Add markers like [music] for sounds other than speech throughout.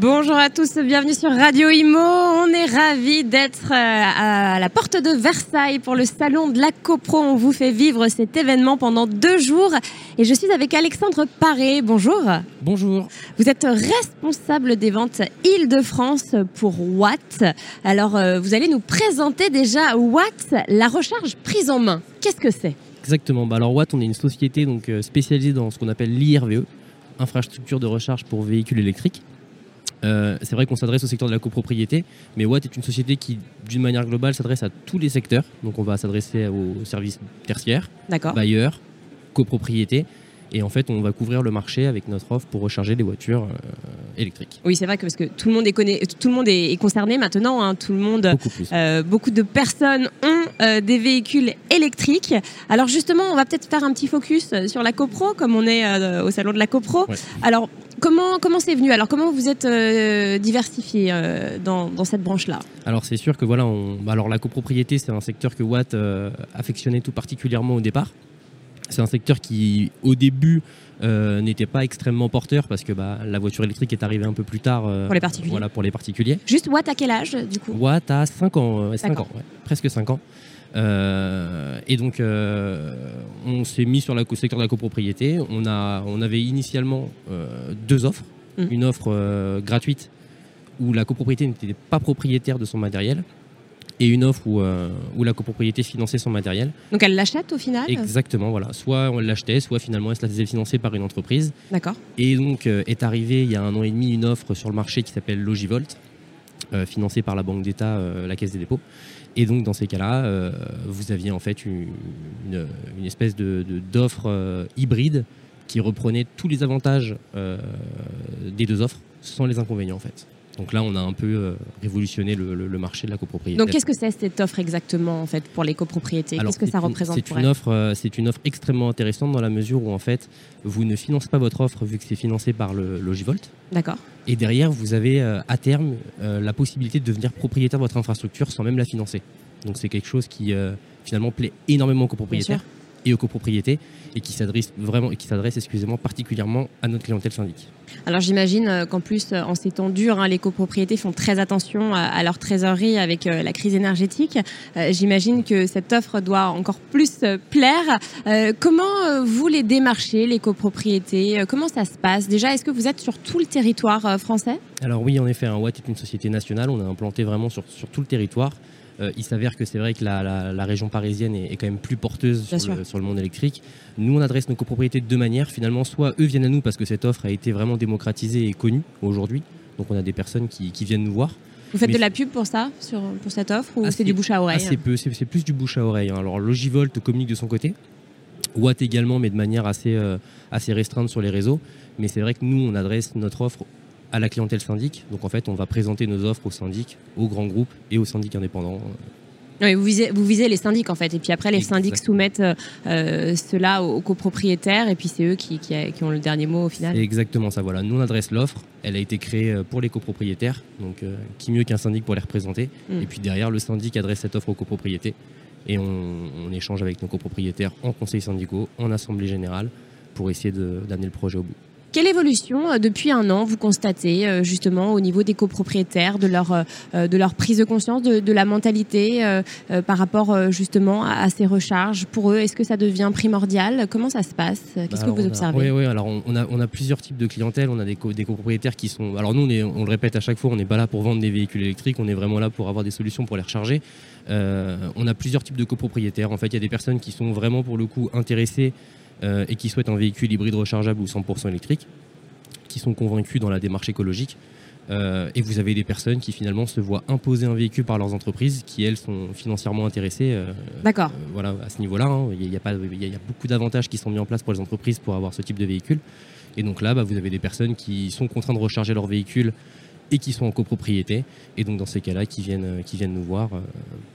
Bonjour à tous, bienvenue sur Radio Imo. On est ravis d'être euh, à la porte de Versailles pour le salon de la CoPro. On vous fait vivre cet événement pendant deux jours et je suis avec Alexandre Paré. Bonjour. Bonjour. Vous êtes responsable des ventes Île-de-France pour Watt. Alors, euh, vous allez nous présenter déjà Watt, la recharge prise en main. Qu'est-ce que c'est? Exactement. Bah alors Watt, on est une société donc euh, spécialisée dans ce qu'on appelle l'IRVE, infrastructure de recharge pour véhicules électriques. Euh, c'est vrai qu'on s'adresse au secteur de la copropriété, mais Watt est une société qui, d'une manière globale, s'adresse à tous les secteurs. Donc on va s'adresser aux services tertiaires, bailleurs, copropriété. Et en fait, on va couvrir le marché avec notre offre pour recharger les voitures euh, électriques. Oui, c'est vrai que parce que tout le monde est, tout le monde est, concerné maintenant. Hein. tout le monde, beaucoup, euh, beaucoup, de personnes ont des véhicules électriques. Alors justement, on va peut-être faire un petit focus sur la copro, comme on est au salon de la copro. Alors Comment comment c'est venu? Alors comment vous êtes euh, diversifié euh, dans, cette branche-là? Alors c'est sûr que voilà, bah, alors la copropriété c'est un secteur que Watt euh, affectionnait tout particulièrement au départ. C'est un secteur qui au début n'était pas extrêmement porteur parce que bah, la voiture électrique est arrivée un peu plus tard. pour les particuliers. Voilà pour les particuliers. Juste Watt à quel âge du coup? Watt a 5 ans, 5 ans presque 5 ans. Euh, et donc, euh, on s'est mis sur le secteur de la copropriété. On, a, on avait initialement euh, deux offres. Mm. Une offre gratuite où la copropriété n'était pas propriétaire de son matériel et une offre où, où, la copropriété finançait son matériel. Donc elle l'achète au final Exactement, voilà. Soit on l'achetait, soit finalement elle se la faisait financer par une entreprise. D'accord. Et donc est arrivée il y a un an et demi une offre sur le marché qui s'appelle Logivolt, financée par la Banque d'État, la Caisse des dépôts. Et donc dans ces cas-là, euh, vous aviez en fait une, espèce de, d'offre euh, hybride qui reprenait tous les avantages euh, des deux offres sans les inconvénients en fait. Donc là, on a un peu révolutionné le, marché de la copropriété. Donc qu'est-ce que c'est cette offre exactement en fait pour les copropriétés? Qu'est-ce que ça représente c'est une offre, C'est une offre extrêmement intéressante dans la mesure où en fait, vous ne financez pas votre offre vu que c'est financé par le Logivolt. D'accord. Et derrière, vous avez euh, à terme euh, la possibilité de devenir propriétaire de votre infrastructure sans même la financer. Donc c'est quelque chose qui euh, finalement plaît énormément aux copropriétaires et aux copropriétés et qui s'adresse vraiment et qui s'adresse excusez-moi particulièrement à notre clientèle syndic. Alors j'imagine euh, qu'en plus euh, en ces temps durs, hein, les copropriétés font très attention à, leur trésorerie avec euh, la crise énergétique. j'imagine que cette offre doit encore plus plaire. comment vous les démarchez les copropriétés? Comment ça se passe? Déjà, est-ce que vous êtes sur tout le territoire français? Alors oui, en effet, un hein, Watt est une société nationale. On a implanté vraiment sur, sur tout le territoire. Euh, il s'avère que c'est vrai que la, région parisienne est, quand même plus porteuse sur le, monde électrique. Nous, on adresse nos copropriétés de deux manières. Finalement, soit eux viennent à nous parce que cette offre a été vraiment démocratisée et connue aujourd'hui. Donc on a des personnes qui, viennent nous voir. Vous faites de la pub pour ça, pour cette offre, ou c'est du bouche à oreille C'est plus du bouche à oreille. Hein. Alors Logivolt communique de son côté, Watt également, mais de manière assez, euh, assez restreinte sur les réseaux. Mais c'est vrai que nous, on adresse notre offre à la clientèle syndic. Donc en fait, on va présenter nos offres aux syndics, aux grands groupes et aux syndics indépendants. Oui, vous, visez, vous visez les syndics en fait, et puis après les syndics soumettent euh, cela aux, copropriétaires, et puis c'est eux qui, qui, ont le dernier mot au final. exactement ça, voilà. Nous on adresse l'offre, elle a été créée euh, pour les copropriétaires, donc euh, qui mieux qu'un syndic pour les représenter, mm. et puis derrière le syndic adresse cette offre aux copropriétés, et on, échange avec nos copropriétaires en conseil syndicaux, en assemblée générale, pour essayer d'amener le projet au bout. Quelle évolution euh, depuis un an vous constatez euh, justement au niveau des copropriétaires, de leur, euh, de leur prise de conscience, de, la mentalité par rapport justement à, ces recharges Pour eux, est-ce que ça devient primordial? Comment ça se passe? Qu'est-ce que vous observez? Oui, oui, alors on a, on a plusieurs types de clientèle. On a des, des copropriétaires qui sont... Alors nous, on, on le répète à chaque fois, on n'est pas là pour vendre des véhicules électriques, on est vraiment là pour avoir des solutions pour les recharger. on a plusieurs types de copropriétaires. En fait, il y a des personnes qui sont vraiment pour le coup intéressées euh, et qui souhaitent un véhicule hybride rechargeable ou 100% électrique, qui sont convaincus dans la démarche écologique. Euh, et vous avez des personnes qui finalement se voient imposer un véhicule par leurs entreprises, qui elles sont financièrement intéressées. Euh, D'accord. voilà, à ce niveau-là, hein. il y, a, beaucoup d'avantages qui sont mis en place pour les entreprises pour avoir ce type de véhicule. Et donc là, bah, vous avez des personnes qui sont contraintes de recharger leur véhicule et qui sont en copropriété. Et donc dans ces cas-là, qui viennent, qui viennent nous voir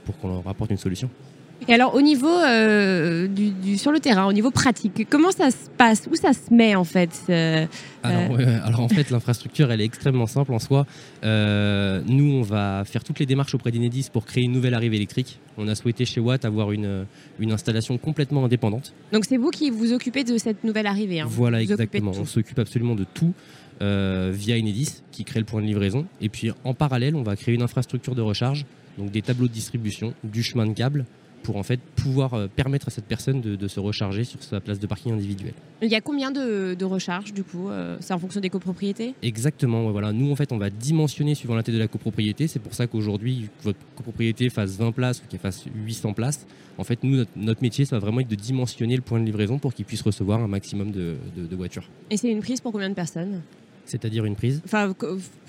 pour qu'on leur apporte une solution. Et alors au niveau euh, du, sur le terrain, au niveau pratique, comment ça se passe? Où ça se met en fait euh, alors, [laughs] alors, en fait l'infrastructure elle est extrêmement simple en soi. Euh, nous on va faire toutes les démarches auprès d'Enedis pour créer une nouvelle arrivée électrique. On a souhaité chez Watt avoir une, une installation complètement indépendante. Donc c'est vous qui vous occupez de cette nouvelle arrivée hein? Voilà exactement. On s'occupe absolument de tout. via Enedis qui crée le point de livraison et puis en parallèle on va créer une infrastructure de recharge donc des tableaux de distribution, du chemin de câble pour en fait pouvoir euh, permettre à cette personne de, se recharger sur sa place de parking individuelle. Il y a combien de, de recharges du coup euh, C'est en fonction des copropriétés? Exactement. voilà. Nous en fait on va dimensionner suivant la tête de la copropriété. C'est pour ça qu'aujourd'hui votre copropriété fasse 20 places ou qu'elle fasse 800 places. En fait nous notre, métier ça va vraiment être de dimensionner le point de livraison pour qu'il puisse recevoir un maximum de, de voitures. Et c'est une prise pour combien de personnes? C'est-à-dire une prise? Enfin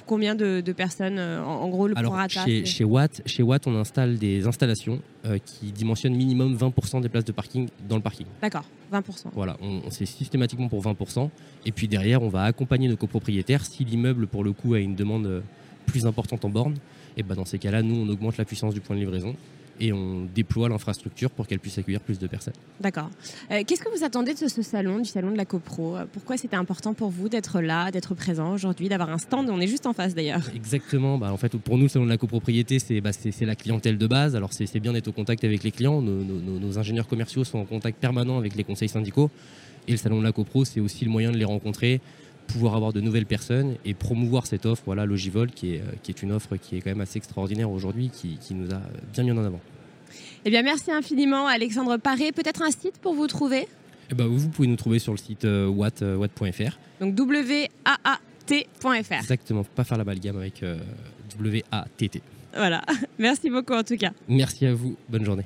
combien de, personnes euh, en, gros le Alors, chez, chez, Watt, chez Watt, on installe des installations euh, qui dimensionnent minimum 20% des places de parking dans le parking. D'accord, 20%. Voilà, on, on c'est systématiquement pour 20%. Et puis derrière, on va accompagner nos copropriétaires si l'immeuble, pour le coup, a une demande euh, plus importante en borne. Et ben dans ces cas-là, nous, on augmente la puissance du point de livraison et on déploie l'infrastructure pour qu'elle puisse accueillir plus de personnes. D'accord. Euh, qu'est-ce que vous attendez de ce, salon, du salon de la CoPro? Pourquoi c'était important pour vous d'être là, d'être présent aujourd'hui, d'avoir un stand? On est juste en face d'ailleurs. Exactement. Bah, en fait, pour nous, le salon de la copropriété, c'est bah, la clientèle de base. Alors c'est bien d'être au contact avec les clients. Nos, nos, ingénieurs commerciaux sont en contact permanent avec les conseils syndicaux. Et le salon de la CoPro, c'est aussi le moyen de les rencontrer, pouvoir avoir de nouvelles personnes et promouvoir cette offre, voilà, Logivol, qui est, euh, qui est une offre qui est quand même assez extraordinaire aujourd'hui, qui, qui nous a bien mis en avant. Eh bien, merci infiniment, Alexandre Paré. Peut-être un site pour vous trouver? Eh ben, Vous pouvez nous trouver sur le site euh, watt, euh, watt.fr. Donc W-A-A-T.fr. Exactement, pas faire la balgame avec euh, W-A-T-T. Voilà, [laughs] merci beaucoup en tout cas. Merci à vous, bonne journée.